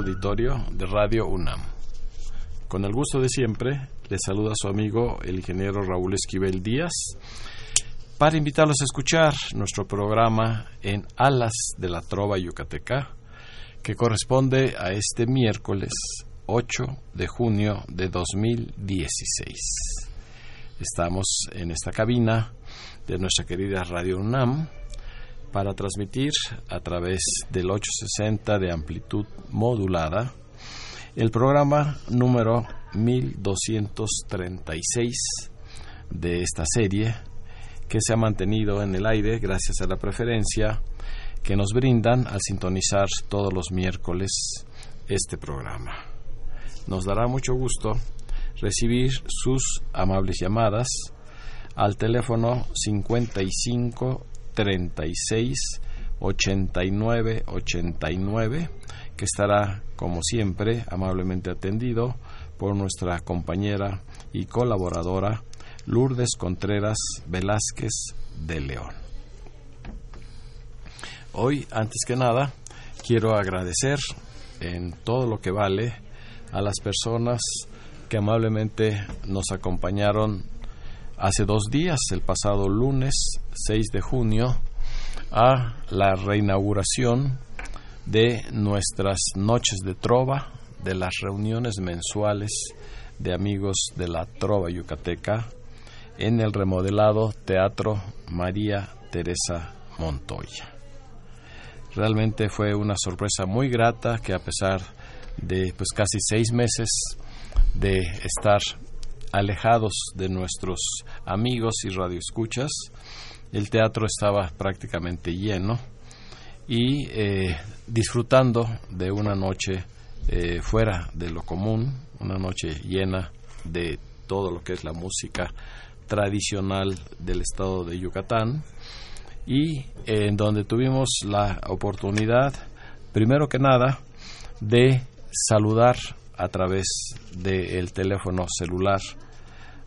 Auditorio de Radio UNAM. Con el gusto de siempre, le saluda su amigo el ingeniero Raúl Esquivel Díaz para invitarlos a escuchar nuestro programa en Alas de la Trova Yucateca, que corresponde a este miércoles 8 de junio de 2016. Estamos en esta cabina de nuestra querida Radio UNAM para transmitir a través del 860 de amplitud modulada el programa número 1236 de esta serie que se ha mantenido en el aire gracias a la preferencia que nos brindan al sintonizar todos los miércoles este programa. Nos dará mucho gusto recibir sus amables llamadas al teléfono 55 36 89 89 que estará como siempre amablemente atendido por nuestra compañera y colaboradora Lourdes Contreras Velázquez de León. Hoy, antes que nada, quiero agradecer en todo lo que vale a las personas que amablemente nos acompañaron hace dos días, el pasado lunes 6 de junio, a la reinauguración de nuestras noches de trova, de las reuniones mensuales de amigos de la trova yucateca en el remodelado Teatro María Teresa Montoya. Realmente fue una sorpresa muy grata que a pesar de pues casi seis meses de estar alejados de nuestros amigos y radioescuchas, el teatro estaba prácticamente lleno y eh, disfrutando de una noche eh, fuera de lo común, una noche llena de todo lo que es la música tradicional del estado de Yucatán y eh, en donde tuvimos la oportunidad, primero que nada, de saludar a través del teléfono celular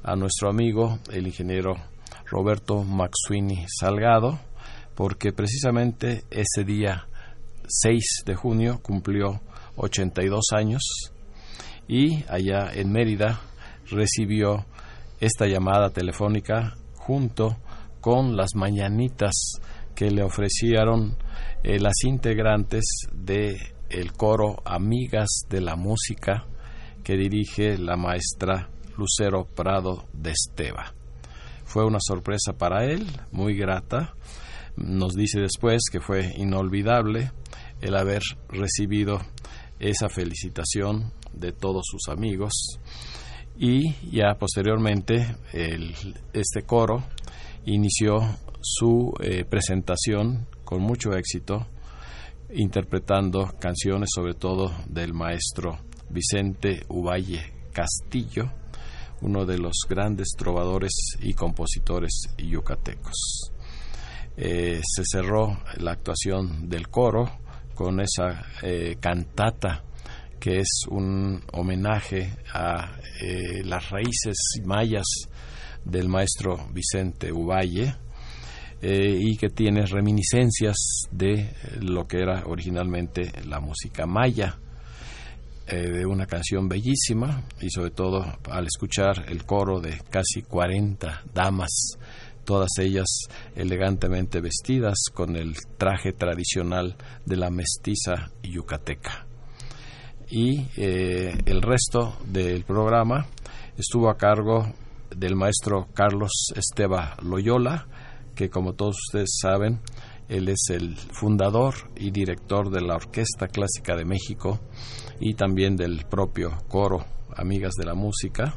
a nuestro amigo, el ingeniero Roberto Maxuini Salgado, porque precisamente ese día 6 de junio cumplió 82 años y allá en Mérida recibió esta llamada telefónica junto con las mañanitas que le ofrecieron eh, las integrantes de el coro Amigas de la Música que dirige la maestra Lucero Prado de Esteba. Fue una sorpresa para él, muy grata. Nos dice después que fue inolvidable el haber recibido esa felicitación de todos sus amigos y ya posteriormente este coro inició su eh, presentación con mucho éxito interpretando canciones sobre todo del maestro Vicente Uvalle Castillo, uno de los grandes trovadores y compositores yucatecos. Eh, se cerró la actuación del coro con esa eh, cantata que es un homenaje a eh, las raíces mayas del maestro Vicente Uvalle y que tiene reminiscencias de lo que era originalmente la música maya de una canción bellísima y sobre todo al escuchar el coro de casi 40 damas, todas ellas elegantemente vestidas con el traje tradicional de la mestiza yucateca. Y eh, el resto del programa estuvo a cargo del maestro Carlos Esteba Loyola, que como todos ustedes saben, él es el fundador y director de la Orquesta Clásica de México y también del propio coro Amigas de la Música,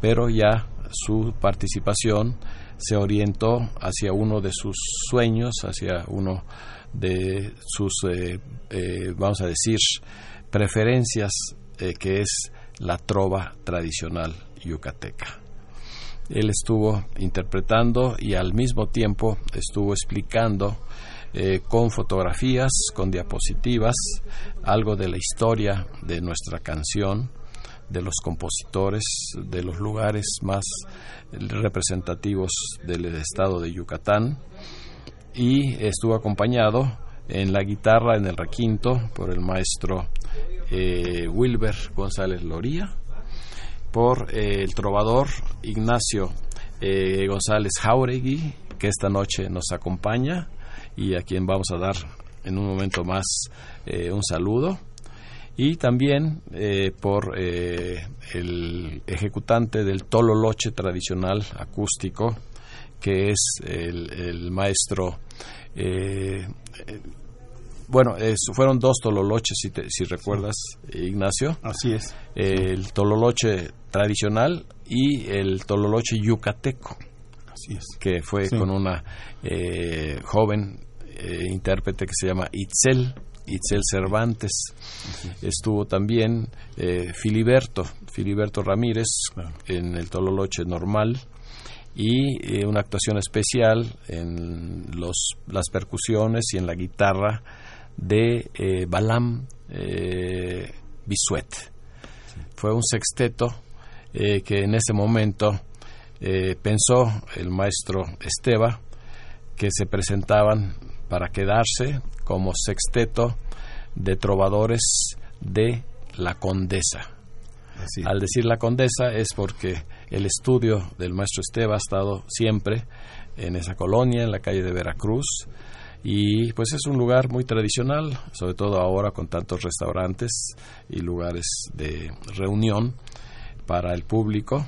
pero ya su participación se orientó hacia uno de sus sueños, hacia uno de sus, eh, eh, vamos a decir, preferencias, eh, que es la trova tradicional yucateca. Él estuvo interpretando y al mismo tiempo estuvo explicando con fotografías, con diapositivas, algo de la historia de nuestra canción, de los compositores, de los lugares más representativos del estado de Yucatán. Y estuvo acompañado en la guitarra en el requinto por el maestro eh, Wilber González Loría, por eh, el trovador Ignacio eh, González Jauregui, que esta noche nos acompaña y a quien vamos a dar en un momento más un saludo y también eh, por eh, el ejecutante del tololoche tradicional acústico, que es el, maestro. Eh, bueno, fueron dos tololoches, si, si recuerdas, Ignacio. Así es. El tololoche tradicional y el tololoche yucateco. Así es. Que fue con una joven intérprete que se llama Itzel Itzel Cervantes. Estuvo también eh, Filiberto, Filiberto Ramírez en el Tololoche normal y eh, una actuación especial en los, las percusiones y en la guitarra de eh, Balam Bisuet. Fue un sexteto que en ese momento pensó el maestro Esteba que se presentaban para quedarse como sexteto de trovadores de la Condesa. Al decir la Condesa es porque el estudio del maestro Esteba ha estado siempre en esa colonia, en la calle de Veracruz, y pues es un lugar muy tradicional, sobre todo ahora con tantos restaurantes y lugares de reunión para el público,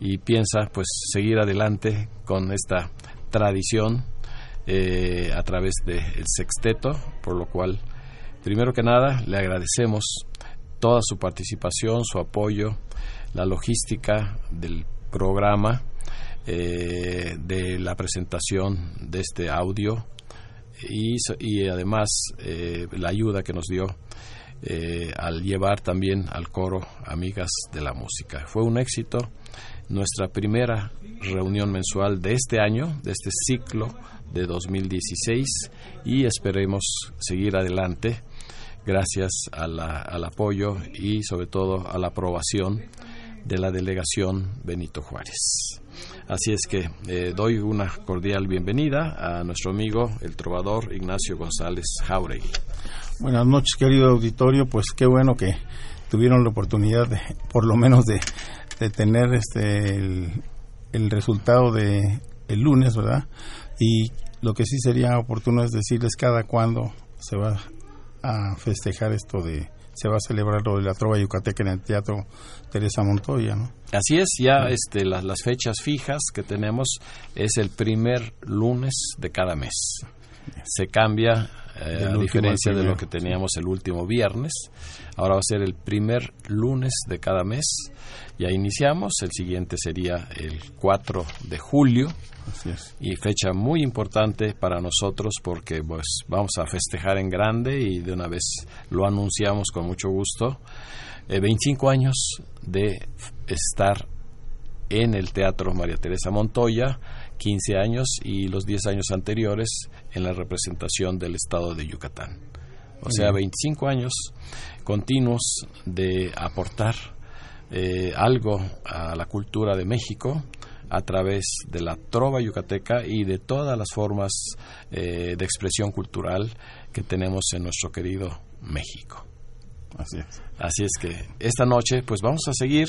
y piensa pues seguir adelante con esta tradición eh, a través del sexteto, por lo cual, primero que nada, le agradecemos toda su participación, su apoyo, la logística del programa, eh, de la presentación de este audio y, además eh, la ayuda que nos dio al llevar también al coro Amigas de la Música. Fue un éxito nuestra primera reunión mensual de este año, de este ciclo de 2016 y esperemos seguir adelante gracias al apoyo y sobre todo a la aprobación de la delegación Benito Juárez. Así es que eh, doy una cordial bienvenida a nuestro amigo el trovador Ignacio González Jauregui. Buenas noches, querido auditorio. Pues qué bueno que tuvieron la oportunidad, de, por lo menos, de, tener este el, el resultado de el lunes, ¿verdad? Y lo que sí sería oportuno es decirles cada cuándo se va a festejar esto de se va a celebrar lo de la trova yucateca en el Teatro Teresa Montoya, ¿no? Así es, ya este, las, las fechas fijas que tenemos es el primer lunes de cada mes. Se cambia eh, a diferencia de lo que teníamos el último viernes. Ahora va a ser el primer lunes de cada mes. Ya iniciamos, el siguiente sería el 4 de julio. Y fecha muy importante para nosotros porque pues vamos a festejar en grande y de una vez lo anunciamos con mucho gusto. 25 eh, años de estar en el Teatro María Teresa Montoya 15 años y los 10 años anteriores en la representación del estado de Yucatán. O sea, 25 años continuos de aportar eh, algo a la cultura de México a través de la trova yucateca y de todas las formas eh, de expresión cultural que tenemos en nuestro querido México. Así es. Así es que esta noche pues vamos a seguir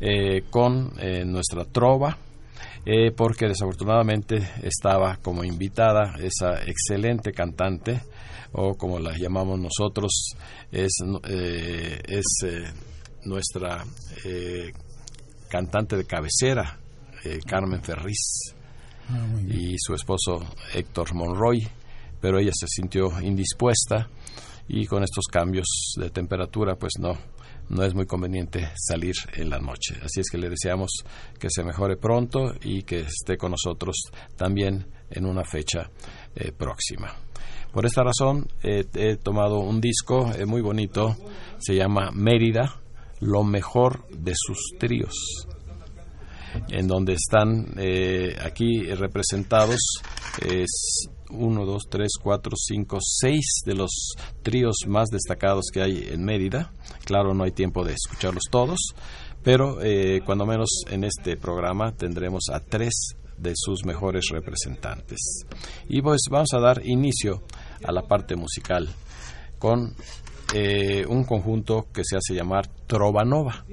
eh, con nuestra trova eh, porque desafortunadamente estaba como invitada esa excelente cantante, o como la llamamos nosotros, es, eh, es eh, nuestra cantante de cabecera, Carmen Ferriz, ah, y su esposo Héctor Monroy, pero ella se sintió indispuesta y con estos cambios de temperatura pues no no es muy conveniente salir en la noche. Así es que le deseamos que se mejore pronto y que esté con nosotros también en una fecha eh, próxima. Por esta razón he tomado un disco eh, muy bonito, se llama Mérida, lo mejor de sus tríos, en donde están eh, aquí representados es 1, 2, 3, 4, 5, 6 de los tríos más destacados que hay en Mérida. Claro, no hay tiempo de escucharlos todos, pero eh, cuando menos en este programa tendremos a tres de sus mejores representantes. Y pues vamos a dar inicio a la parte musical con eh, un conjunto que se hace llamar Trova Nova.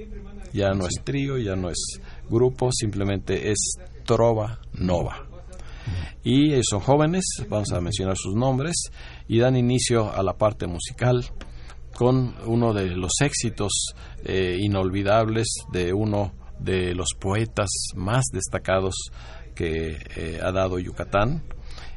Ya no es trío, ya no es grupo, simplemente es Trova Nova. Y son jóvenes, vamos a mencionar sus nombres, y dan inicio a la parte musical con uno de los éxitos eh, inolvidables de uno de los poetas más destacados que eh, ha dado Yucatán.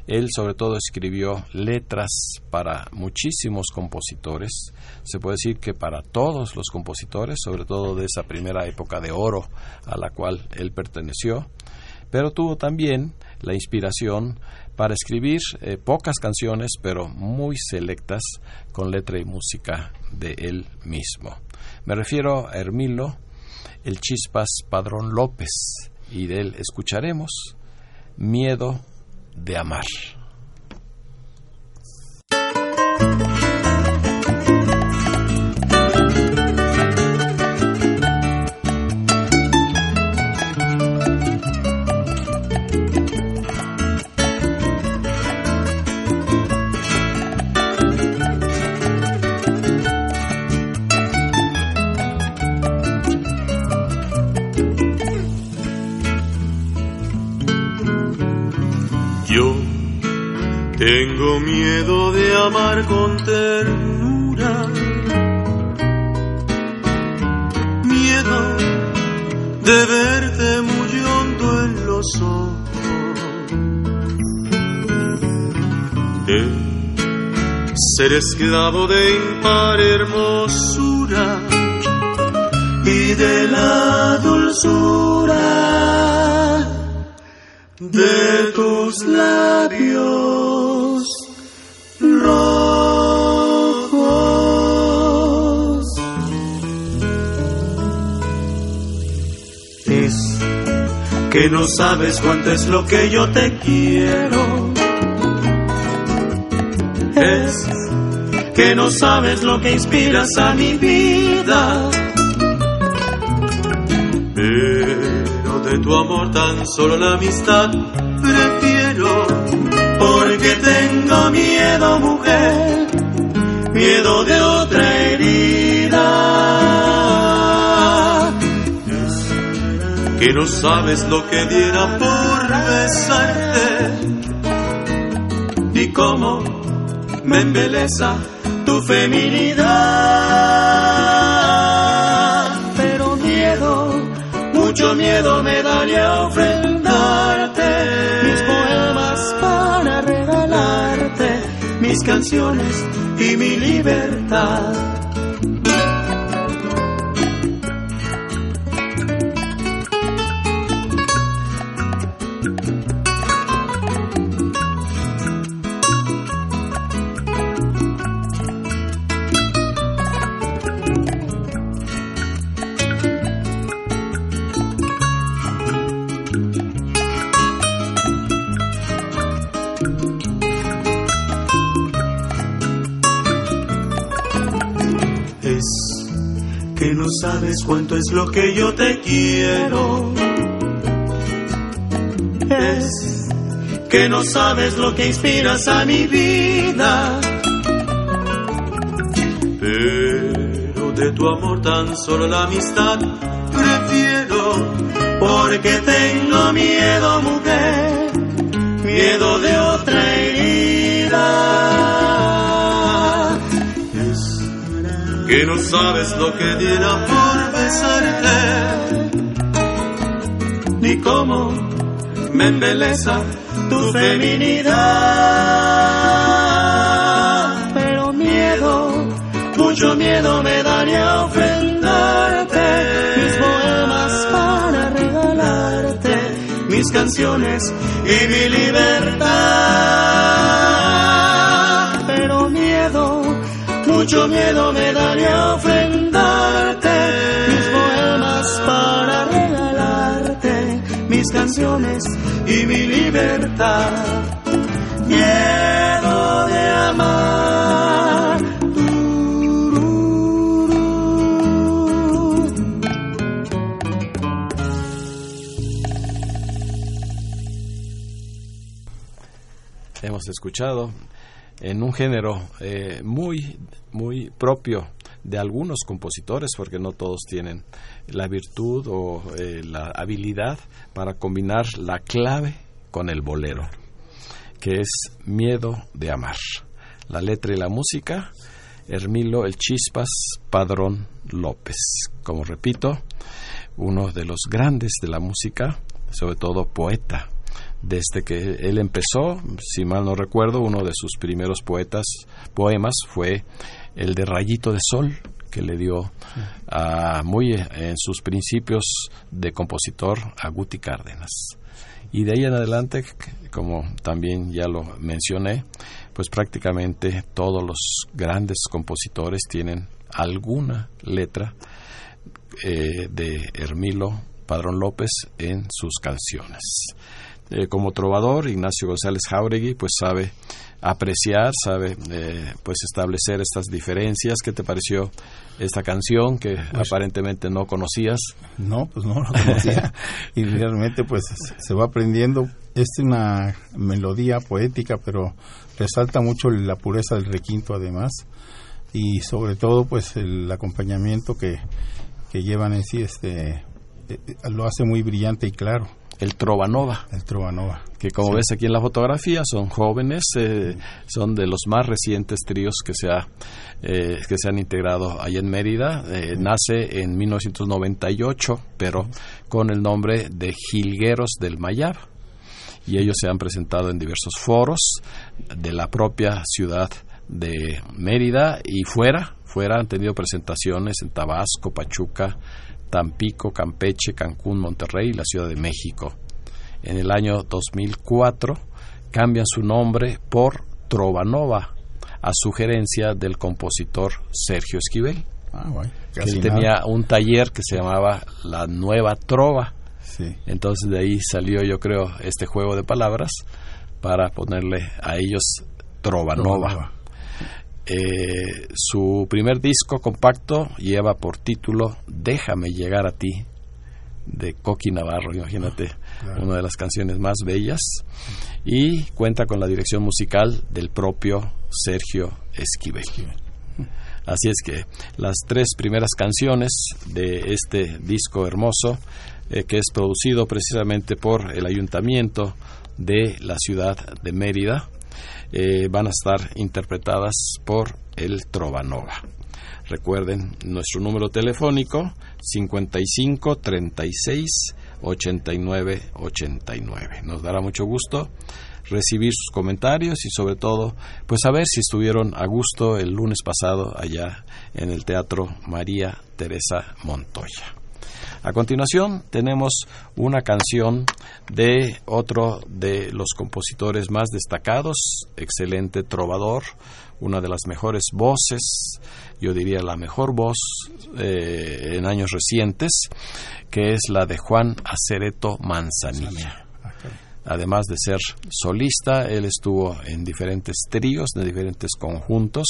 Él sobre todo escribió letras para muchísimos compositores, se puede decir que para todos los compositores, sobre todo de esa primera época de oro a la cual él perteneció, pero tuvo también la inspiración para escribir eh, pocas canciones, pero muy selectas, con letra y música de él mismo. Me refiero a Hermilo, el Chispas Padrón López, y de él escucharemos Miedo de Amar. Tengo miedo de amar con ternura. Miedo de verte muy hondo en los ojos. De ser esclavo de impar hermosura y de la dulzura de tus labios. Que no sabes cuánto es lo que yo te quiero. Es que no sabes lo que inspiras a mi vida. Pero de tu amor tan solo la amistad prefiero, porque tengo miedo, mujer, miedo de otra herida. Que no sabes lo que diera por besarte, ni cómo me embeleza tu feminidad. Pero miedo, mucho miedo me daría a ofrendarte mis poemas para regalarte mis canciones y mi libertad. Sabes cuánto es lo que yo te quiero. Es que no sabes lo que inspiras a mi vida. Pero de tu amor tan solo la amistad prefiero, porque tengo miedo, mujer, miedo de otra herida. que no sabes lo que diera por ni cómo me embeleza tu feminidad. Pero miedo, mucho miedo me daría ofrendarte mis poemas para regalarte, mis canciones y mi libertad. Pero miedo, mucho miedo me daría ofrendarte canciones y mi libertad. Miedo de amar. Hemos escuchado en un género eh, muy, muy propio de algunos compositores, porque no todos tienen la virtud o eh, la habilidad para combinar la clave con el bolero, que es Miedo de Amar. La letra y la música, Hermilo El Chispas Padrón López. Como repito, uno de los grandes de la música, sobre todo poeta. Desde que él empezó, si mal no recuerdo, uno de sus primeros poetas, poemas fue el de Rayito de Sol, que le dio a, muy en sus principios de compositor a Guti Cárdenas. Y de ahí en adelante, como también ya lo mencioné, pues prácticamente todos los grandes compositores tienen alguna letra eh, de Hermilo Padrón López en sus canciones. Eh, como trovador, Ignacio González Jauregui pues sabe apreciar, sabe eh, pues establecer estas diferencias. ¿Qué te pareció esta canción que Pues- aparentemente no conocías? No, pues no lo conocía. y realmente pues se va aprendiendo. Es una melodía poética, pero resalta mucho la pureza del requinto además. Y sobre todo pues el acompañamiento que, que llevan en sí este eh, eh, lo hace muy brillante y claro El Trovanova. el Trovanova. que como ves aquí en la fotografía son jóvenes, eh, son de los más recientes tríos que se, ha, eh, que se han integrado allá en Mérida. Eh, nace en 1998, pero con el nombre de Jilgueros del Mayab. Y ellos se han presentado en diversos foros de la propia ciudad de Mérida y fuera. Fuera han tenido presentaciones en Tabasco, Pachuca, Tampico, Campeche, Cancún, Monterrey y la Ciudad de México en el año 2004 cambian su nombre por Trovanova a sugerencia del compositor Sergio Esquivel Ah, bueno, que él nada. tenía un taller que se llamaba La Nueva Trova Sí. entonces de ahí salió yo creo este juego de palabras para ponerle a ellos Trovanova, Trovanova. Eh, su primer disco compacto lleva por título Déjame llegar a ti de Coqui Navarro, imagínate, Claro. una de las canciones más bellas y cuenta con la dirección musical del propio Sergio Esquivel. Así es que las tres primeras canciones de este disco hermoso, eh, que es producido precisamente por el ayuntamiento de la ciudad de Mérida, eh, van a estar interpretadas por el Trovanova. Recuerden nuestro número telefónico 55 36 89 89. Nos dará mucho gusto recibir sus comentarios y sobre todo pues saber si estuvieron a gusto el lunes pasado allá en el Teatro María Teresa Montoya. A continuación tenemos una canción de otro de los compositores más destacados, excelente trovador, una de las mejores voces, yo diría la mejor voz eh, en años recientes, que es la de Juan Acereto Manzanilla. Además de ser solista, él estuvo en diferentes tríos, de diferentes conjuntos,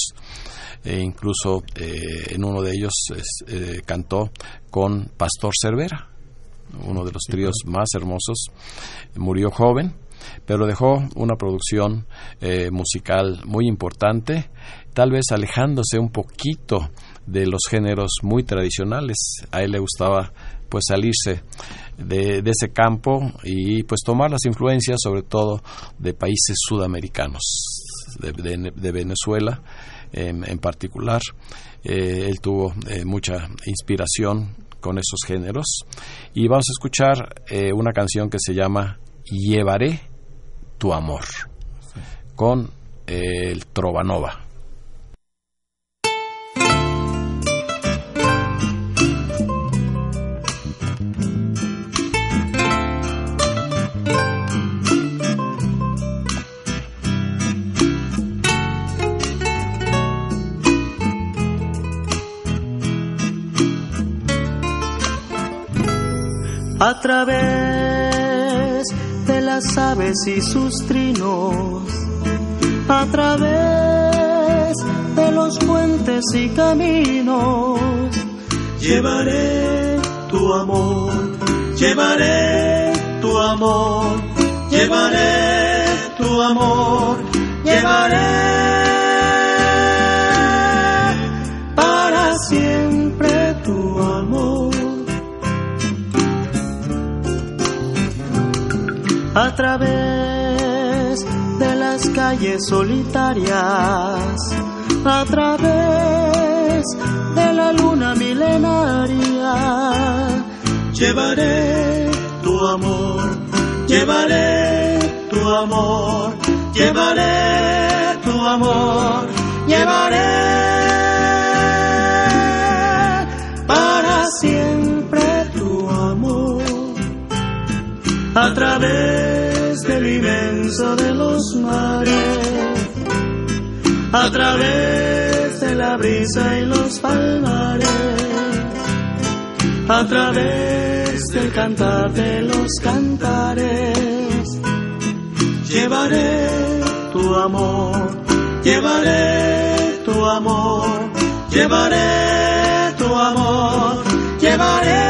e incluso eh, en uno de ellos eh, cantó con Pastor Cervera, uno de los tríos más hermosos. Murió joven, pero dejó una producción eh, musical muy importante, tal vez alejándose un poquito de los géneros muy tradicionales. A él le gustaba pues salirse de, de ese campo y pues tomar las influencias sobre todo de países sudamericanos, de, de- de Venezuela en, en particular. Eh, él tuvo eh, mucha inspiración con esos géneros y vamos a escuchar eh, una canción que se llama Llevaré tu amor con el Trovanova. A través de las aves y sus trinos, a través de los puentes y caminos, llevaré tu amor, llevaré tu amor, llevaré tu amor, llevaré a través de las calles solitarias, a través de la luna milenaria. Llevaré tu amor, llevaré tu amor, llevaré tu amor, llevaré a través del inmenso de los mares, a través de la brisa y los palmares, a través del cantar de los cantares, llevaré tu amor, llevaré tu amor, llevaré tu amor, llevaré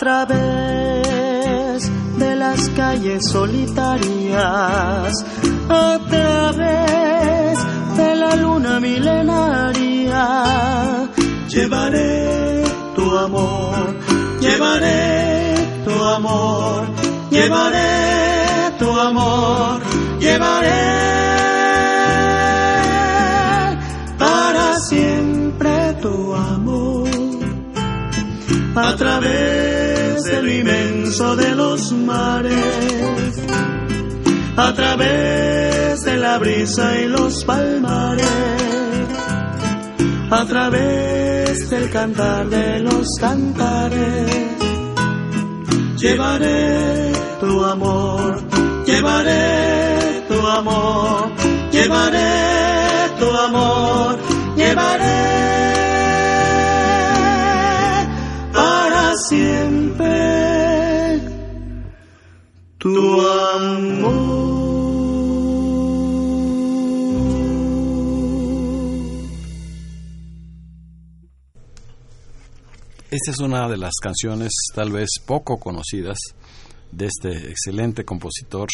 través de las calles solitarias, a través de la luna milenaria. Llevaré tu amor, llevaré tu amor, llevaré tu amor, llevaré a través del inmenso de los mares, a través de la brisa y los palmares, a través del cantar de los cantares. Llevaré tu amor, llevaré tu amor, llevaré tu amor, llevaré siempre tu amor. Esta es una de las canciones tal vez poco conocidas de este excelente compositor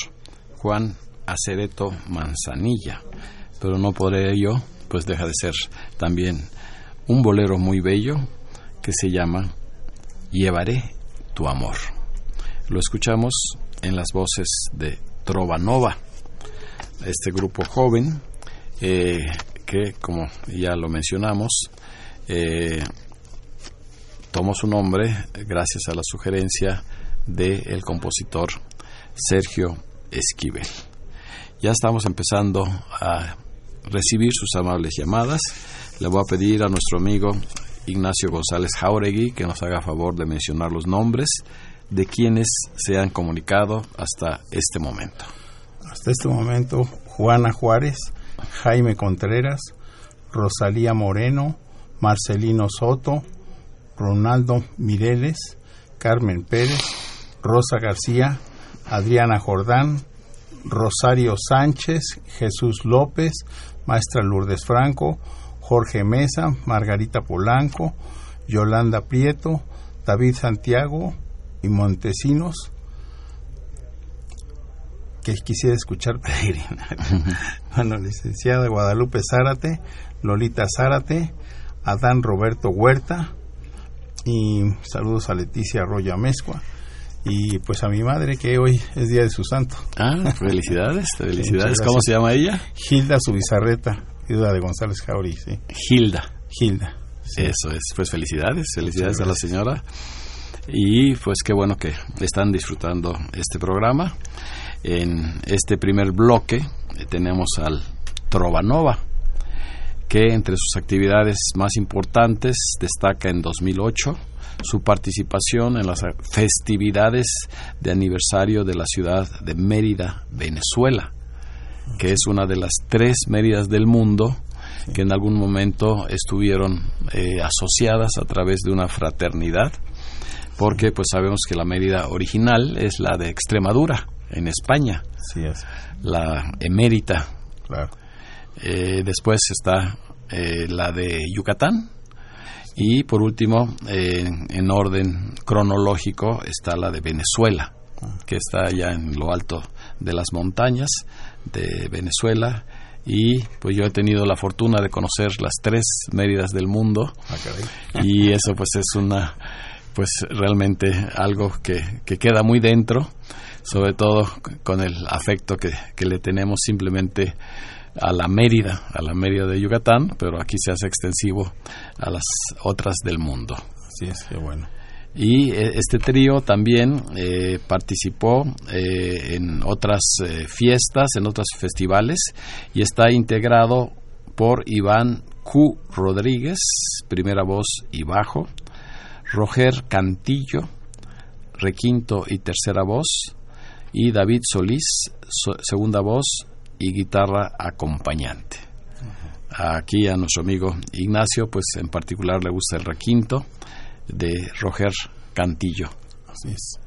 Juan Acereto Manzanilla, pero no por ello pues deja de ser también un bolero muy bello que se llama Llevaré tu amor. Lo escuchamos en las voces de Trovanova, este grupo joven eh, que, como ya lo mencionamos, eh, tomó su nombre gracias a la sugerencia del compositor Sergio Esquivel. Ya estamos empezando a recibir sus amables llamadas. Le voy a pedir a nuestro amigo Ignacio González Jauregui que nos haga favor de mencionar los nombres de quienes se han comunicado hasta este momento. Hasta este momento, Juana Juárez, Jaime Contreras, Rosalía Moreno, Marcelino Soto, Ronaldo Mireles, Carmen Pérez, Rosa García, Adriana Jordán, Rosario Sánchez, Jesús López, Maestra Lourdes Franco, Jorge Mesa, Margarita Polanco, Yolanda Prieto, David Santiago y Montesinos, que quisiera escuchar Peregrina. bueno, licenciada Guadalupe Zárate, Lolita Zárate, Adán Roberto Huerta y saludos a Leticia Arroyo Amezcua y pues a mi madre que hoy es día de su santo. Ah, felicidades, felicidades. ¿Cómo se llama ella? Gilda Subizarreta viuda de González Jauri, sí. Gilda. Gilda. Eso es, pues felicidades, felicidades a la señora. Y pues qué bueno que están disfrutando este programa. En este primer bloque eh, tenemos al Trovanova, que entre sus actividades más importantes destaca en 2008 su participación en las festividades de aniversario de la ciudad de Mérida, Venezuela, que es una de las tres Méridas del mundo que en algún momento estuvieron eh, asociadas a través de una fraternidad, porque pues sabemos que la Mérida original es la de Extremadura, en España, la emérita. Eh, después está eh, la de Yucatán, y por último, en orden cronológico, está la de Venezuela, que está allá en lo alto de las montañas de Venezuela. Y pues yo he tenido la fortuna de conocer las tres Méridas del mundo. Ah, y eso pues es una, pues realmente algo que, que queda muy dentro, sobre todo con el afecto que, que le tenemos simplemente a la Mérida, a la Mérida de Yucatán, pero aquí se hace extensivo a las otras del mundo. Así es, qué bueno. Y eh, este trío también eh, participó eh, en otras fiestas, en otros festivales, y está integrado por Iván Q. Rodríguez, primera voz y bajo, Roger Cantillo, requinto y tercera voz, y David Solís, segunda voz y guitarra acompañante. Aquí a nuestro amigo Ignacio, pues en particular le gusta el requinto de Roger Cantillo. Así es.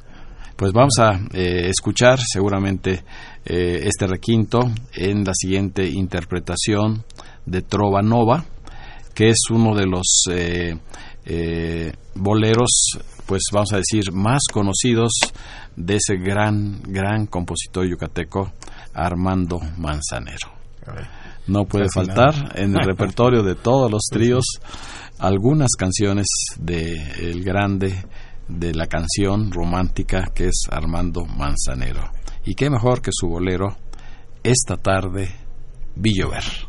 Pues vamos a eh, escuchar seguramente eh, este requinto en la siguiente interpretación de Trova Nova, que es uno de los eh, boleros, pues vamos a decir, más conocidos de ese gran, gran compositor yucateco, Armando Manzanero. No puede faltar en el repertorio de todos los tríos algunas canciones de el grande de la canción romántica que es Armando Manzanero. Y qué mejor que su bolero Esta tarde vi llover.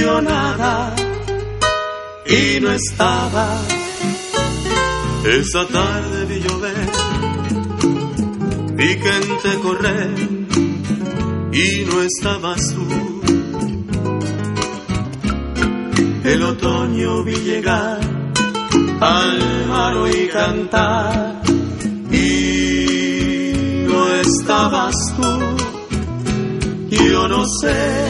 ilusionada y no estaba esa tarde vi llover vi gente correr y no estabas tú el otoño vi llegar al mar y cantar y no estabas tú. Yo no sé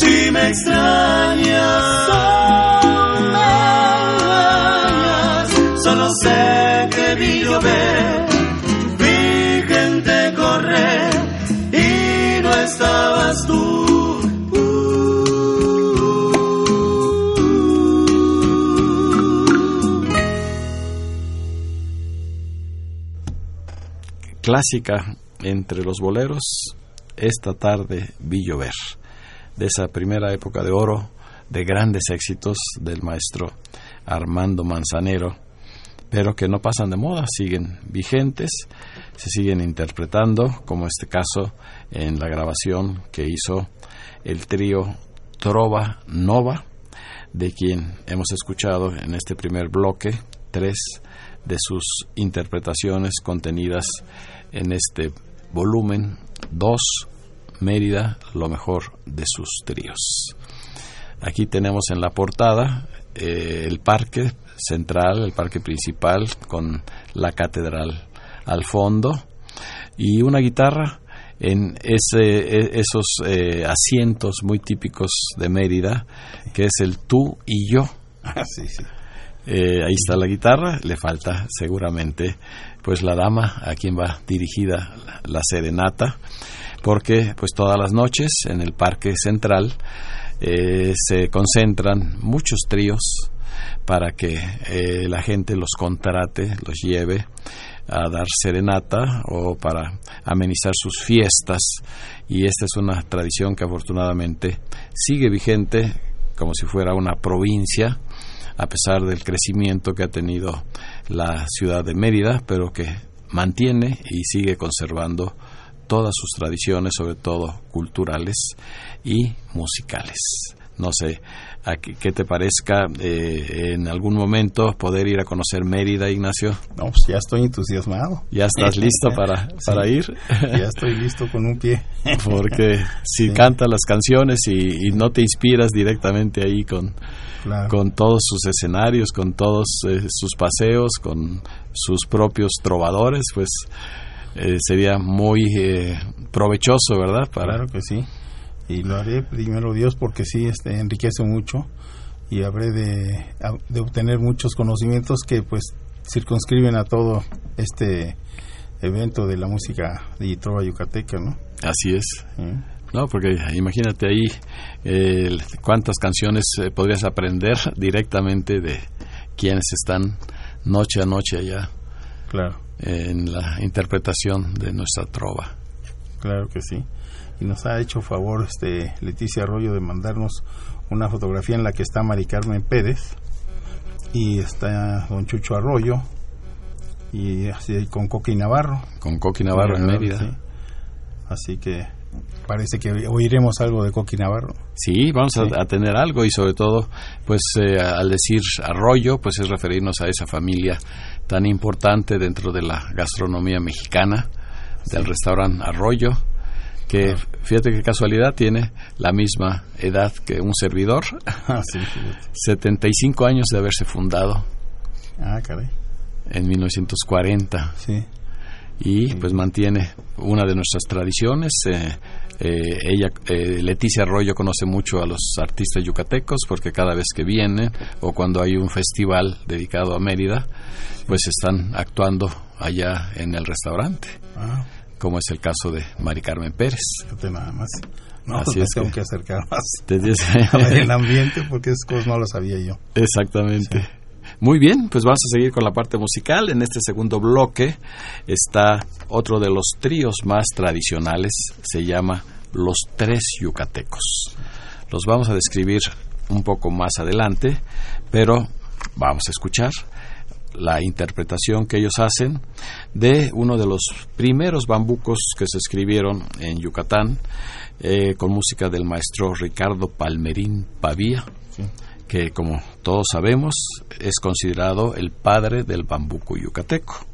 si me extrañas, me extrañas. Solo sé que vi llover, vi gente correr y no estabas tú. clásica entre los boleros esta tarde vi llover, de esa primera época de oro, de grandes éxitos del maestro Armando Manzanero, pero que no pasan de moda, siguen vigentes, se siguen interpretando, como este caso en la grabación que hizo el trío Trova Nova, de quien hemos escuchado en este primer bloque tres de sus interpretaciones contenidas en este volumen 2, Mérida, lo mejor de sus tríos. Aquí tenemos en la portada eh, el parque central, el parque principal, con la catedral al fondo y una guitarra en ese, e, esos eh, asientos muy típicos de Mérida, que es el tú y yo. Ah, sí, sí. Eh, ahí está la guitarra, le falta seguramente pues la dama a quien va dirigida la serenata, porque pues todas las noches en el parque central eh, se concentran muchos tríos para que eh, la gente los contrate, los lleve a dar serenata o para amenizar sus fiestas. Y esta es una tradición que afortunadamente sigue vigente como si fuera una provincia a pesar del crecimiento que ha tenido la ciudad de Mérida, pero que mantiene y sigue conservando todas sus tradiciones, sobre todo culturales y musicales. No sé, a qué te parezca eh, en algún momento poder ir a conocer Mérida, Ignacio. No, pues ya estoy entusiasmado. ¿Ya estás listo para, para ir? ya estoy listo con un pie. Porque si cantas las canciones y, no te inspiras directamente ahí con, con todos sus escenarios, con todos eh, sus paseos, con sus propios trovadores, pues eh, sería muy provechoso, ¿verdad? Para, claro que sí y lo haré primero Dios porque sí este enriquece mucho y habré de, de obtener muchos conocimientos que pues circunscriben a todo este evento de la música de trova yucateca, ¿no? Así es. No, porque imagínate ahí cuántas canciones eh, podrías aprender directamente de quienes están noche a noche allá. Claro. En la interpretación de nuestra trova. Claro que sí. Y nos ha hecho favor este Leticia Arroyo de mandarnos una fotografía en la que está Mari Carmen Pérez y está don Chucho Arroyo y así con Coqui Navarro. Con Coqui Navarro en Mérida. Así que parece que oiremos algo de Coqui Navarro. Sí vamos a, tener algo y sobre todo pues eh, al decir Arroyo pues es referirnos a esa familia tan importante dentro de la gastronomía mexicana del restaurante Arroyo que fíjate qué casualidad tiene la misma edad que un servidor. Ah, 75 años de haberse fundado. Ah, caray. En 1940. Sí. Y pues mantiene una de nuestras tradiciones. Eh, eh, ella, eh, Leticia Arroyo, conoce mucho a los artistas yucatecos porque cada vez que viene o cuando hay un festival dedicado a Mérida, pues están actuando allá en el restaurante. Ah como es el caso de Mari Carmen Pérez. nada más. No, Así es tengo que, acercar más el ambiente porque esas cosas no lo sabía yo. Exactamente. Muy bien, pues vamos a seguir con la parte musical. En este segundo bloque está otro de los tríos más tradicionales, se llama Los Tres Yucatecos. Los vamos a describir un poco más adelante, pero vamos a escuchar la interpretación que ellos hacen de uno de los primeros bambucos que se escribieron en Yucatán eh, con música del maestro Ricardo Palmerín Pavía, que como todos sabemos es considerado el padre del bambuco yucateco.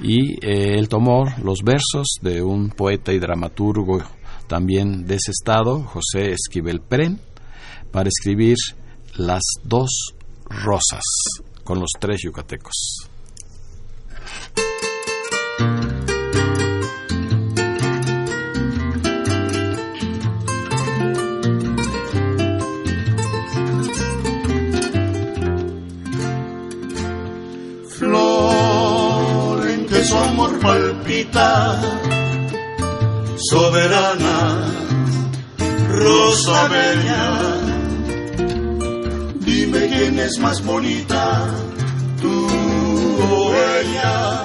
Y eh, él tomó los versos de un poeta y dramaturgo también de ese estado, José Esquivel Pren, para escribir Las dos rosas, con los tres yucatecos. Flor en que su amor palpita, soberana, rosa bella Dime quién es más bonita, tú o ella.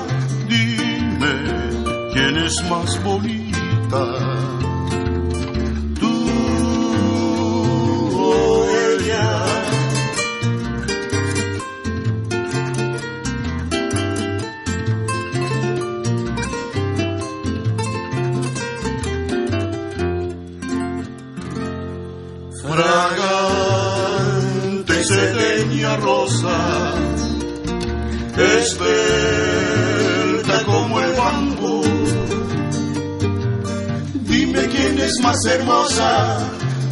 Dime quién es más bonita. Esbelta como el bambú. Dime quién es más hermosa,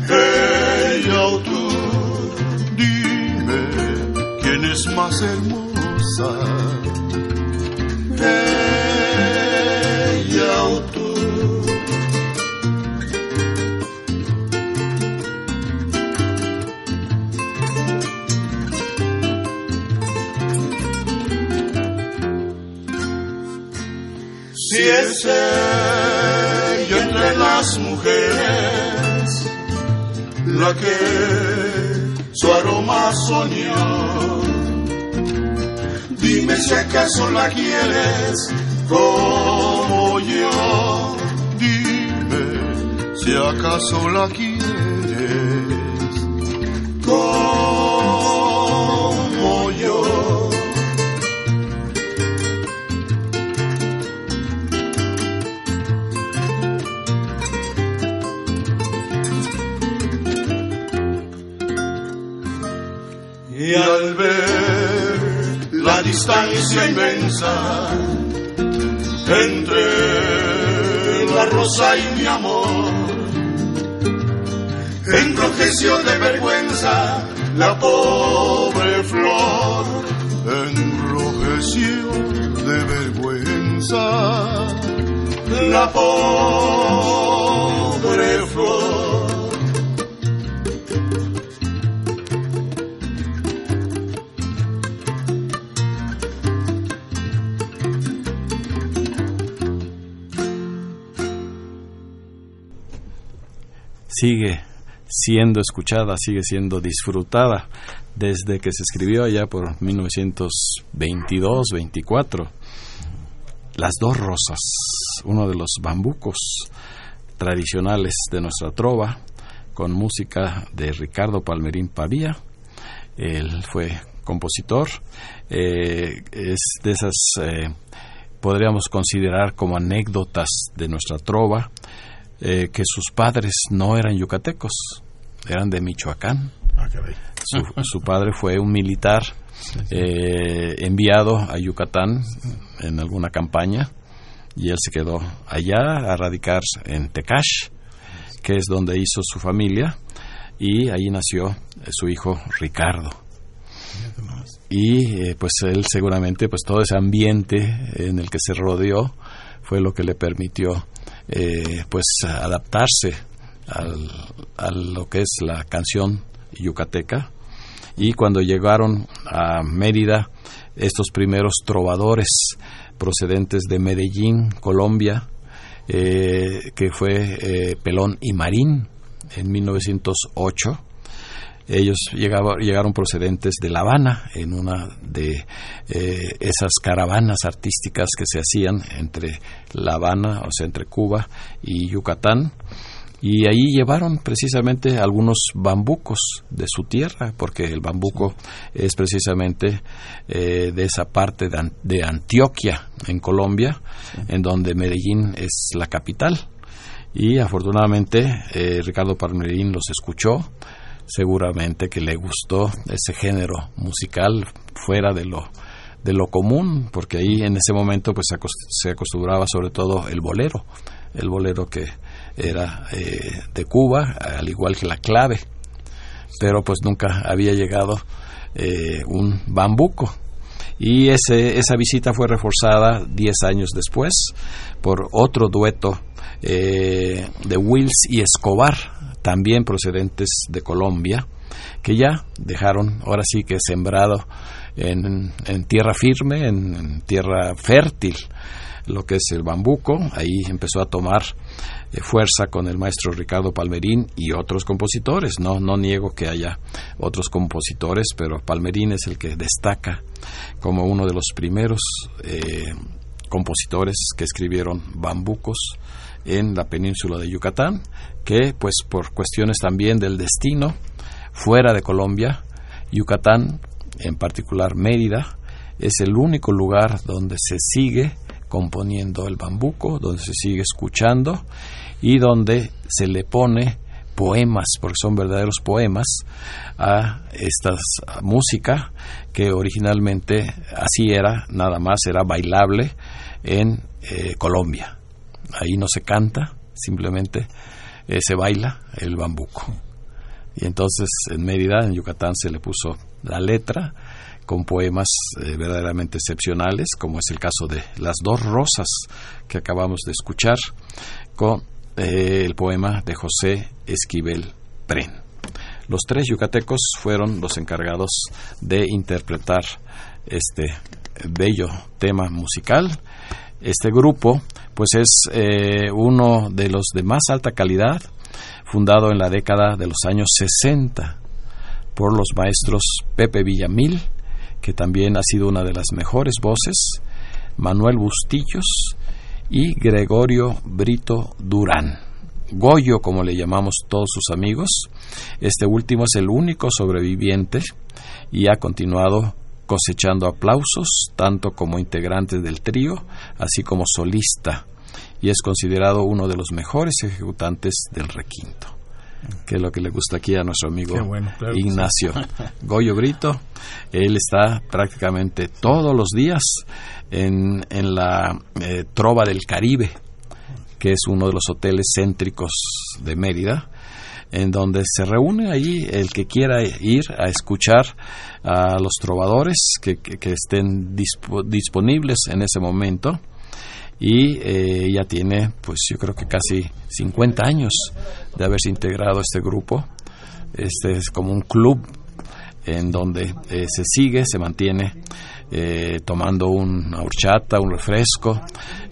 ella o tú. Dime quién es más hermosa, ella Ella entre las mujeres la que su aroma soñó, dime si acaso la quieres como yo. Dime si acaso la quieres Y al ver la distancia inmensa entre la rosa y mi amor, enrojeció de vergüenza la pobre flor, enrojeció de vergüenza la pobre flor. Sigue siendo escuchada, sigue siendo disfrutada desde que se escribió allá por 1922-24. Las dos rosas, uno de los bambucos tradicionales de nuestra trova, con música de Ricardo Palmerín Pavía. Él fue compositor, eh, es de esas, eh, podríamos considerar como anécdotas de nuestra trova, eh, que sus padres no eran yucatecos, eran de Michoacán. Su, su padre fue un militar eh, enviado a Yucatán en alguna campaña y él se quedó allá a radicar en Tecash, que es donde hizo su familia, y ahí nació eh, su hijo Ricardo. Y eh, pues él seguramente, pues todo ese ambiente en el que se rodeó fue lo que le permitió eh, pues adaptarse al, a lo que es la canción yucateca y cuando llegaron a Mérida estos primeros trovadores procedentes de Medellín, Colombia, eh, que fue eh, Pelón y Marín en 1908. Ellos llegaba, llegaron procedentes de La Habana en una de eh, esas caravanas artísticas que se hacían entre La Habana, o sea, entre Cuba y Yucatán y ahí llevaron precisamente algunos bambucos de su tierra, porque el bambuco es precisamente eh, de esa parte de Antioquia, en Colombia, en donde Medellín es la capital. Y afortunadamente eh, Ricardo Palmerín los escuchó, seguramente que le gustó ese género musical fuera de lo de lo común, porque ahí en ese momento pues se acos- se acostumbraba sobre todo el bolero, el bolero que era eh, de Cuba, al igual que la clave, pero pues nunca había llegado eh, un bambuco. Y ese, esa visita fue reforzada 10 años después por otro dueto eh, de Wills y Escobar, también procedentes de Colombia, que ya dejaron, ahora sí que sembrado en, tierra firme, en, en tierra fértil, lo que es el bambuco. Ahí empezó a tomar eh, fuerza con el maestro Ricardo Palmerín y otros compositores. No, no niego que haya otros compositores, pero Palmerín es el que destaca como uno de los primeros eh, compositores que escribieron bambucos en la península de Yucatán, que pues por cuestiones también del destino, fuera de Colombia, Yucatán, en particular Mérida, es el único lugar donde se sigue componiendo el bambuco, donde se sigue escuchando y donde se le pone poemas, porque son verdaderos poemas, a esta música que originalmente así era, nada más era bailable en eh, Colombia. Ahí no se canta, simplemente eh, se baila el bambuco. Y entonces en Mérida, en Yucatán, se le puso la letra con poemas eh, verdaderamente excepcionales, como es el caso de Las dos rosas que acabamos de escuchar, con el poema de José Esquivel Pren. Los tres yucatecos fueron los encargados de interpretar este bello tema musical. Este grupo, pues es eh, uno de los de más alta calidad, fundado en la década de los años 60 por los maestros Pepe Villamil, que también ha sido una de las mejores voces, Manuel Bustillos y Gregorio Brito Durán. Goyo, como le llamamos todos sus amigos. Este último es el único sobreviviente y ha continuado cosechando aplausos tanto como integrante del trío, así como solista, y es considerado uno de los mejores ejecutantes del requinto, que es lo que le gusta aquí a nuestro amigo Ignacio Goyo Brito. Él está prácticamente todos los días en, en la eh, Trova del Caribe, que es uno de los hoteles céntricos de Mérida, en donde se reúne ahí el que quiera ir a escuchar a los trovadores que, estén disponibles en ese momento. Y eh, ya tiene pues yo creo que casi 50 años de haberse integrado a este grupo. Este es como un club en donde eh, se sigue se mantiene eh, tomando una horchata un refresco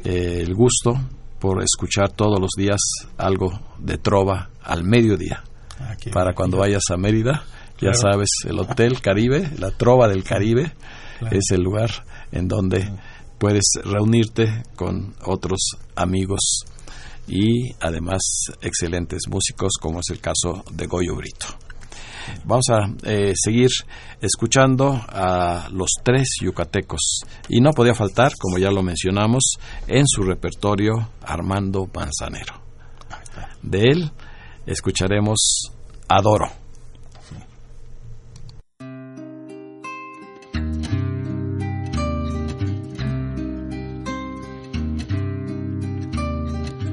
el gusto por escuchar todos los días algo de trova al mediodía. Ah, Para cuando vayas a Mérida, ya sabes, el Hotel Caribe, la Trova del Caribe, es el lugar en donde puedes reunirte con otros amigos y además excelentes músicos, como es el caso de Goyo Brito. Vamos a eh, seguir escuchando a los tres yucatecos. Y no podía faltar, como ya lo mencionamos, en su repertorio Armando Manzanero. De él escucharemos Adoro.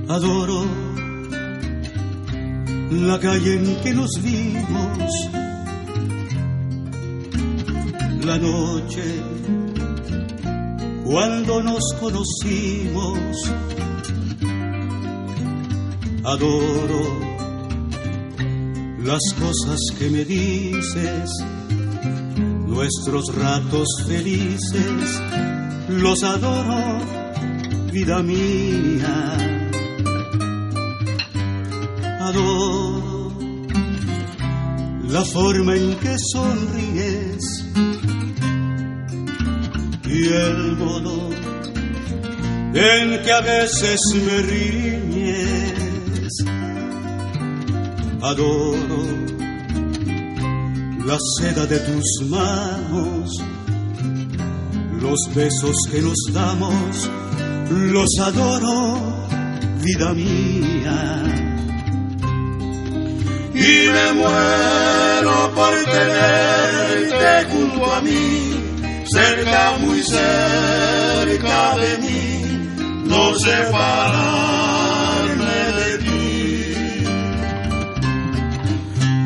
Adoro la calle en que nos vimos, la noche cuando nos conocimos. Adoro las cosas que me dices, nuestros ratos felices, los adoro, vida mía la forma en que sonríes y el modo en que a veces me riñes. Adoro. La seda de tus manos, los besos que nos damos, los adoro, vida mía. Y me muero por tenerte junto a mí, cerca, muy cerca de mí, no separarme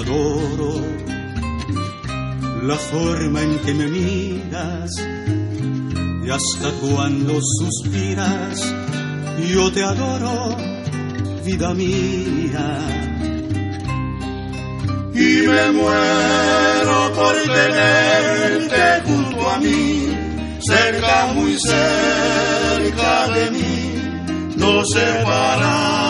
Adoro la forma en que me miras y hasta cuando suspiras, yo te adoro, vida mía. Y me muero por tenerte junto a mí, cerca, muy cerca de mí, no separarme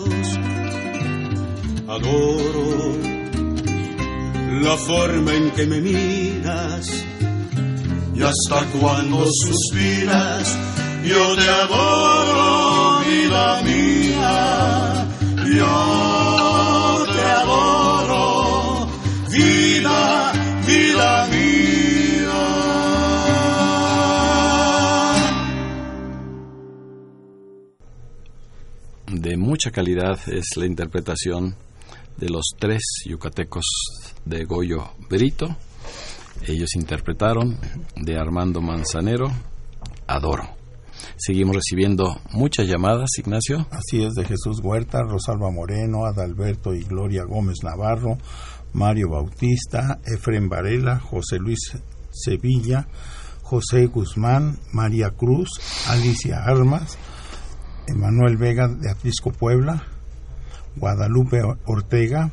Adoro la forma en que me miras y hasta cuando suspiras, yo te adoro, vida mía, yo te adoro, vida, vida mía. De mucha calidad es la interpretación de los tres yucatecos de Goyo Brito. Ellos interpretaron de Armando Manzanero, Adoro. Seguimos recibiendo muchas llamadas, Ignacio. Así es, de Jesús Huerta, Rosalba Moreno, Adalberto y Gloria Gómez Navarro, Mario Bautista, Efren Varela, José Luis Sevilla, José Guzmán, María Cruz, Alicia Armas, Emanuel Vega de Atlisco Puebla, Guadalupe Ortega,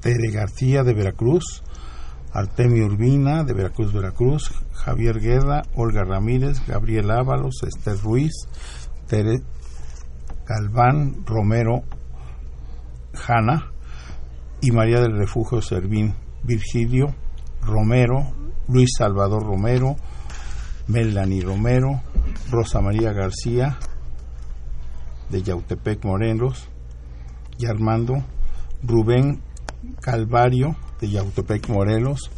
Tere García de Veracruz, Artemio Urbina de Veracruz, Veracruz, Javier Guerra, Olga Ramírez, Gabriel Ábalos, Esther Ruiz, Tere Galván, Romero Jana y María del Refugio Servín, Virgilio Romero, Luis Salvador Romero, Melanie Romero, Rosa María García de Yautepec Morelos y Armando Rubén Calvario de Yautepec Morelos,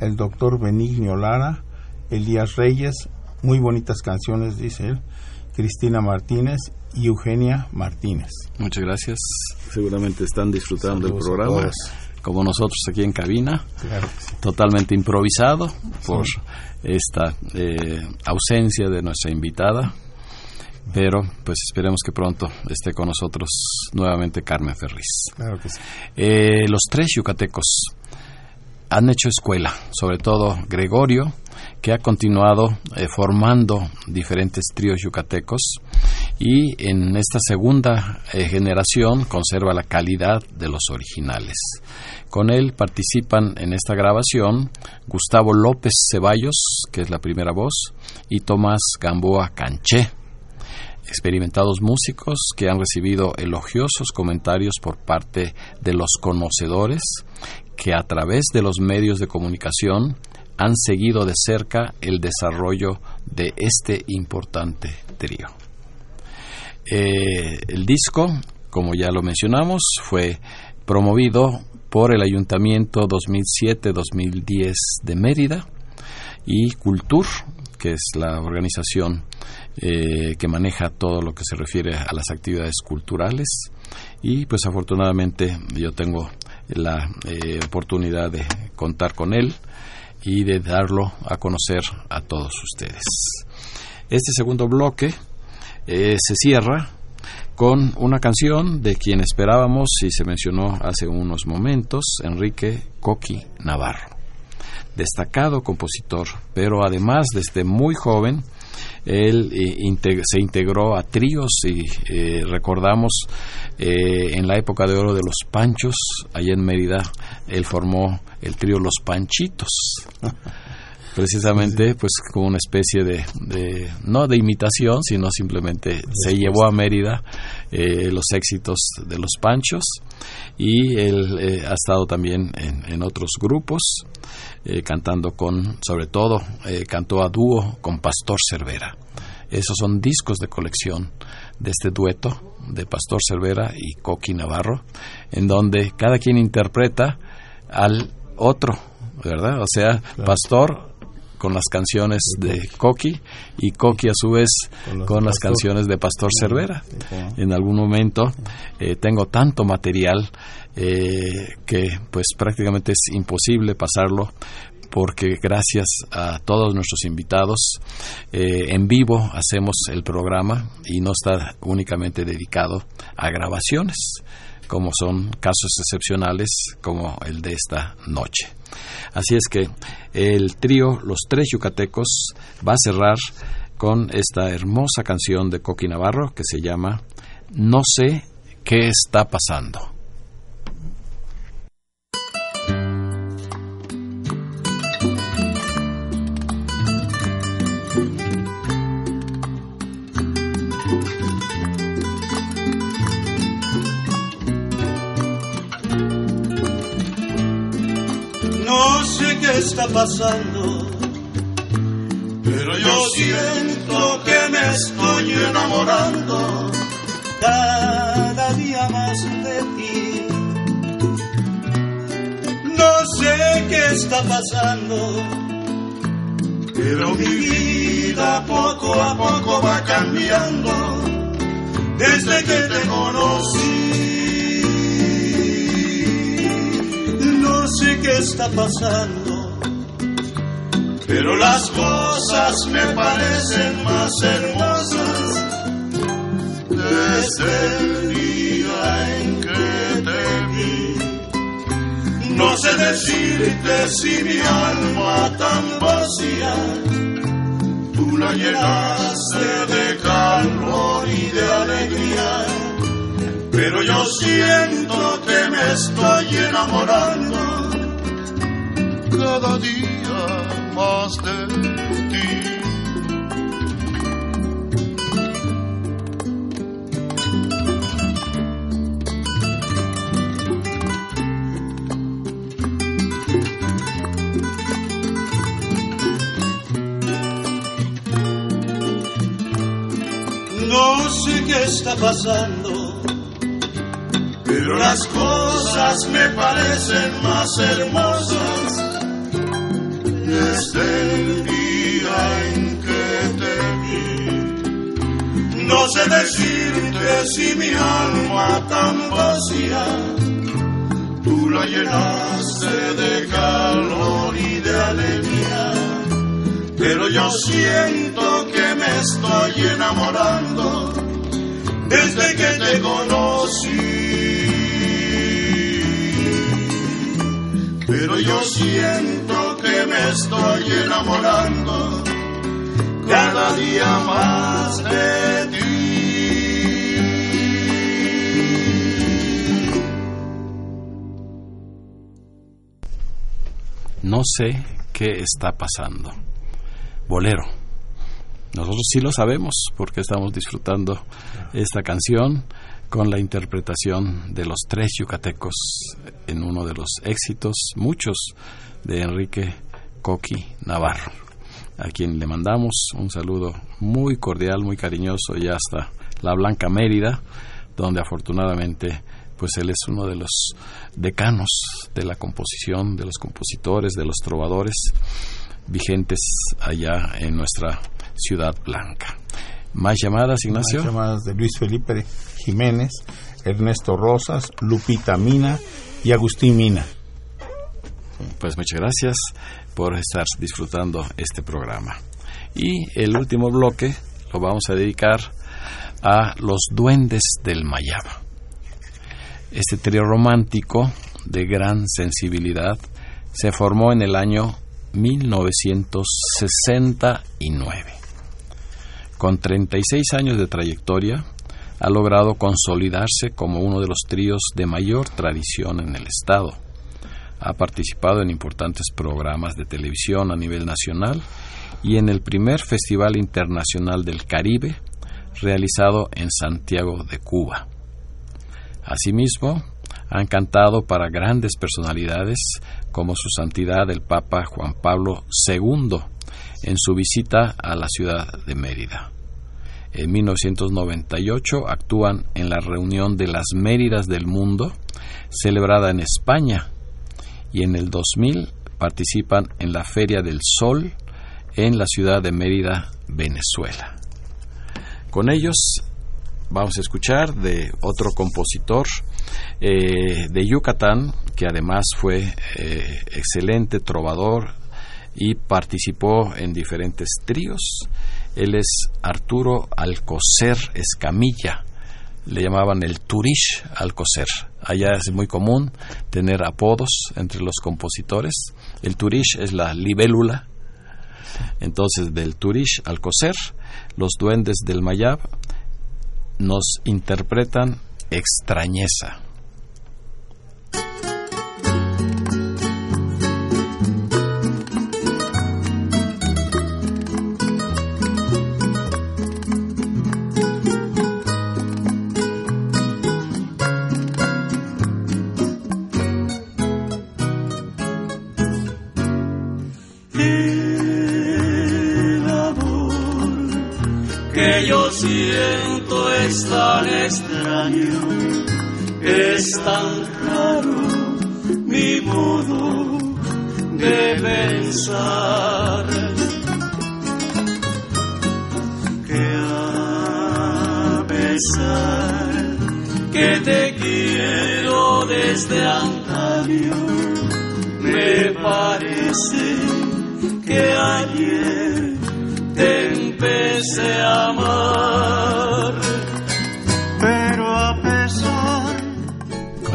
el doctor Benigno Lara, Elías Reyes, muy bonitas canciones, dice él, Cristina Martínez y Eugenia Martínez. Muchas gracias. Seguramente están disfrutando Saludos del a programa, como nosotros aquí en cabina, Claro sí. totalmente improvisado por esta eh, ausencia de nuestra invitada. Pero pues esperemos que pronto esté con nosotros nuevamente Carmen Ferriz. Claro que sí. Eh, los tres yucatecos han hecho escuela, sobre todo Gregorio, que ha continuado eh, formando diferentes tríos yucatecos y en esta segunda eh, generación conserva la calidad de los originales. Con él participan en esta grabación Gustavo López Ceballos, que es la primera voz, y Tomás Gamboa Canché experimentados músicos que han recibido elogiosos comentarios por parte de los conocedores que a través de los medios de comunicación han seguido de cerca el desarrollo de este importante trío. Eh, el disco, como ya lo mencionamos, fue promovido por el Ayuntamiento 2007-2010 de Mérida y Cultur, que es la organización eh, que maneja todo lo que se refiere a las actividades culturales y pues afortunadamente yo tengo la eh, oportunidad de contar con él y de darlo a conocer a todos ustedes. Este segundo bloque eh, se cierra con una canción de quien esperábamos y se mencionó hace unos momentos, Enrique Coqui Navarro destacado compositor, pero además desde muy joven él eh, integ se integró a tríos y eh, recordamos eh, en la época de oro de los Panchos, allá en Mérida, él formó el trío Los Panchitos. Precisamente, pues como una especie de, de, no de imitación, sino simplemente se llevó a Mérida eh, los éxitos de los Panchos. Y él eh, ha estado también en, en otros grupos eh, cantando con, sobre todo, eh, cantó a dúo con Pastor Cervera. Esos son discos de colección de este dueto de Pastor Cervera y Coqui Navarro, en donde cada quien interpreta al otro ¿verdad? O sea, Pastor con las canciones de Coqui. Y Coqui a su vez con, las canciones de Pastor Cervera. En algún momento eh, tengo tanto material eh, que pues prácticamente es imposible pasarlo porque gracias a todos nuestros invitados eh, en vivo hacemos el programa y no está únicamente dedicado a grabaciones como son casos excepcionales como el de esta noche. Así es que el trío Los Tres Yucatecos va a cerrar con esta hermosa canción de Coqui Navarro que se llama No sé qué está pasando. Está pasando, pero yo siento que me estoy enamorando cada día más de ti. No sé qué está pasando, pero mi vida poco a poco va cambiando desde que te conocí. No sé qué está pasando pero las cosas me parecen más hermosas desde el día en que te vi. No sé decirte si mi alma tan vacía tú la llenaste de calor y de alegría. Pero yo siento que me estoy enamorando cada día no sé qué está pasando, pero las cosas me parecen más hermosas No sé decirte si mi alma tan vacía, tú la llenaste de calor y de alegría. Pero yo siento que me estoy enamorando desde que te conocí. Pero yo siento me estoy enamorando cada día más de ti. No sé qué está pasando. Bolero. Nosotros sí lo sabemos porque estamos disfrutando esta canción con la interpretación de los tres yucatecos en uno de los éxitos, muchos, de Enrique Coqui Navarro, a quien le mandamos un saludo muy cordial, muy cariñoso y hasta la Blanca Mérida, donde afortunadamente pues él es uno de los decanos de la composición, de los compositores, de los trovadores vigentes allá en nuestra ciudad blanca. ¿Más llamadas, Ignacio? Más llamadas de Luis Felipe Jiménez, Ernesto Rosas, Lupita Mina y Agustín Mina. Pues muchas gracias por estar disfrutando este programa. Y el último bloque lo vamos a dedicar a los duendes del Mayaba. Este trío romántico de gran sensibilidad se formó en el año 1969. Con 36 años de trayectoria, ha logrado consolidarse como uno de los tríos de mayor tradición en el estado ha participado en importantes programas de televisión a nivel nacional y en el primer Festival Internacional del Caribe realizado en Santiago de Cuba. Asimismo, han cantado para grandes personalidades como su santidad el Papa Juan Pablo II en su visita a la ciudad de Mérida. En 1998 actúan en la reunión de las Méridas del Mundo, celebrada en España, y en el 2000 participan en la Feria del Sol en la ciudad de Mérida, Venezuela. Con ellos vamos a escuchar de otro compositor eh, de Yucatán, que además fue eh, excelente trovador y participó en diferentes tríos. Él es Arturo Alcocer Escamilla, le llamaban el Turish Alcocer. Allá es muy común tener apodos entre los compositores. El Turish es la libélula. Entonces, del Turish Alcocer, los duendes del Mayab nos interpretan extrañeza. Tan extraño, es tan raro mi modo de pensar. Que a pesar que te quiero desde antaño, me parece que ayer te empecé a amar.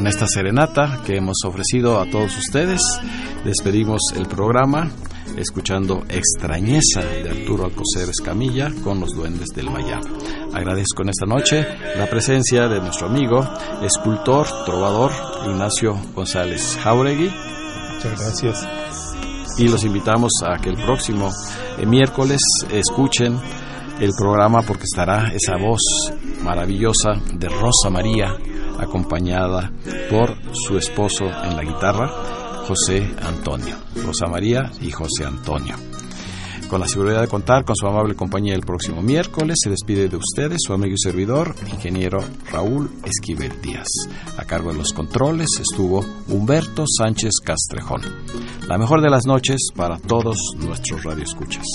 Con esta serenata que hemos ofrecido a todos ustedes, despedimos el programa escuchando Extrañeza de Arturo Alcocer Escamilla con los Duendes del Mayab. Agradezco en esta noche la presencia de nuestro amigo, escultor, trovador Ignacio González Jauregui. Muchas gracias. Y los invitamos a que el próximo eh, miércoles escuchen el programa porque estará esa voz maravillosa de Rosa María acompañada por su esposo en la guitarra, José Antonio, Rosa María y José Antonio. Con la seguridad de contar con su amable compañía el próximo miércoles, se despide de ustedes su amigo y servidor, ingeniero Raúl Esquivel Díaz. A cargo de los controles estuvo Humberto Sánchez Castrejón. La mejor de las noches para todos nuestros radioescuchas.